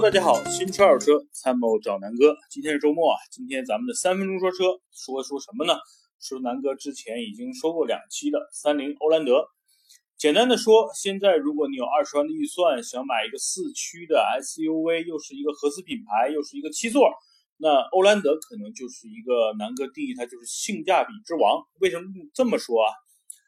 大家好，新车二手车参谋找南哥。今天是周末啊，今天咱们的三分钟说车，说说什么呢？说南哥之前已经说过两期的三菱欧蓝德。简单的说，现在如果你有二十万的预算，想买一个四驱的 SUV，又是一个合资品牌，又是一个七座，那欧蓝德可能就是一个南哥定义它就是性价比之王。为什么这么说啊？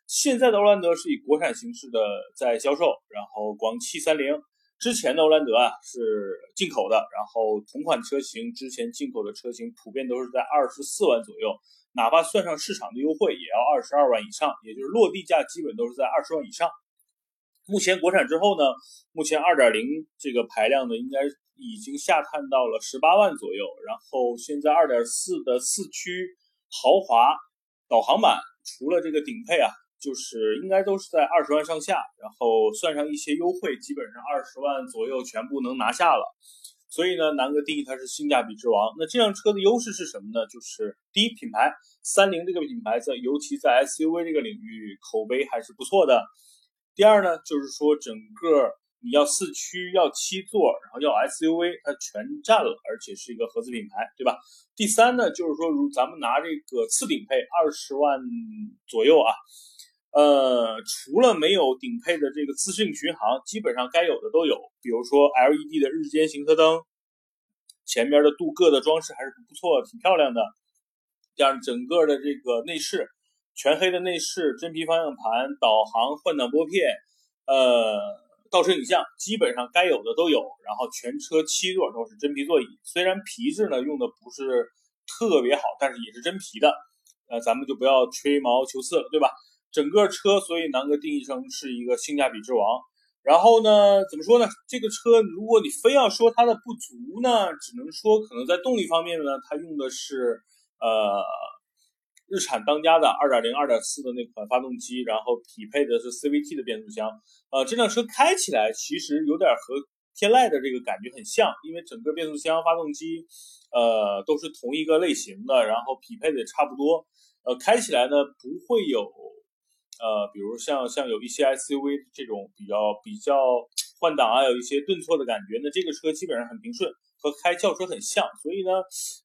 现在的欧蓝德是以国产形式的在销售，然后广汽三菱。之前的欧蓝德啊是进口的，然后同款车型之前进口的车型普遍都是在二十四万左右，哪怕算上市场的优惠，也要二十二万以上，也就是落地价基本都是在二十万以上。目前国产之后呢，目前二点零这个排量呢应该已经下探到了十八万左右，然后现在二点四的四驱豪华导航版，除了这个顶配啊。就是应该都是在二十万上下，然后算上一些优惠，基本上二十万左右全部能拿下了。所以呢，南哥定义它是性价比之王。那这辆车的优势是什么呢？就是第一，品牌三菱这个品牌在尤其在 SUV 这个领域口碑还是不错的。第二呢，就是说整个你要四驱要七座，然后要 SUV，它全占了，而且是一个合资品牌，对吧？第三呢，就是说如咱们拿这个次顶配二十万左右啊。呃，除了没有顶配的这个自适应巡航，基本上该有的都有。比如说 LED 的日间行车灯，前面的镀铬的装饰还是不错，挺漂亮的。这样整个的这个内饰，全黑的内饰，真皮方向盘，导航、换挡拨片，呃，倒车影像，基本上该有的都有。然后全车七座都是真皮座椅，虽然皮质呢用的不是特别好，但是也是真皮的。呃，咱们就不要吹毛求疵了，对吧？整个车，所以南哥定义成是一个性价比之王。然后呢，怎么说呢？这个车，如果你非要说它的不足呢，只能说可能在动力方面呢，它用的是呃日产当家的2.0、2.4的那款发动机，然后匹配的是 CVT 的变速箱。呃，这辆车开起来其实有点和天籁的这个感觉很像，因为整个变速箱、发动机呃都是同一个类型的，然后匹配的也差不多。呃，开起来呢不会有。呃，比如像像有一些 SUV 这种比较比较换挡啊，有一些顿挫的感觉，那这个车基本上很平顺，和开轿车很像。所以呢，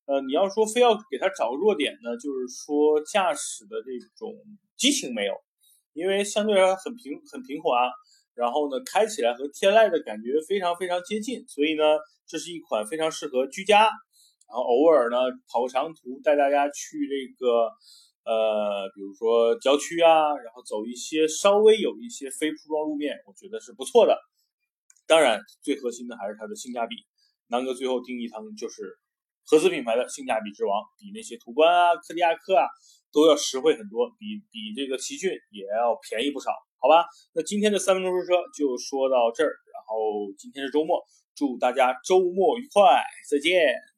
呃，你要说非要给它找弱点呢，就是说驾驶的这种激情没有，因为相对来说很平很平滑，然后呢，开起来和天籁的感觉非常非常接近。所以呢，这是一款非常适合居家，然后偶尔呢跑个长途，带大家去这个。呃，比如说郊区啊，然后走一些稍微有一些非铺装路面，我觉得是不错的。当然，最核心的还是它的性价比。南哥最后定义它们就是合资品牌的性价比之王，比那些途观啊、柯迪亚克啊都要实惠很多，比比这个奇骏也要便宜不少，好吧？那今天的三分钟说车就说到这儿，然后今天是周末，祝大家周末愉快，再见。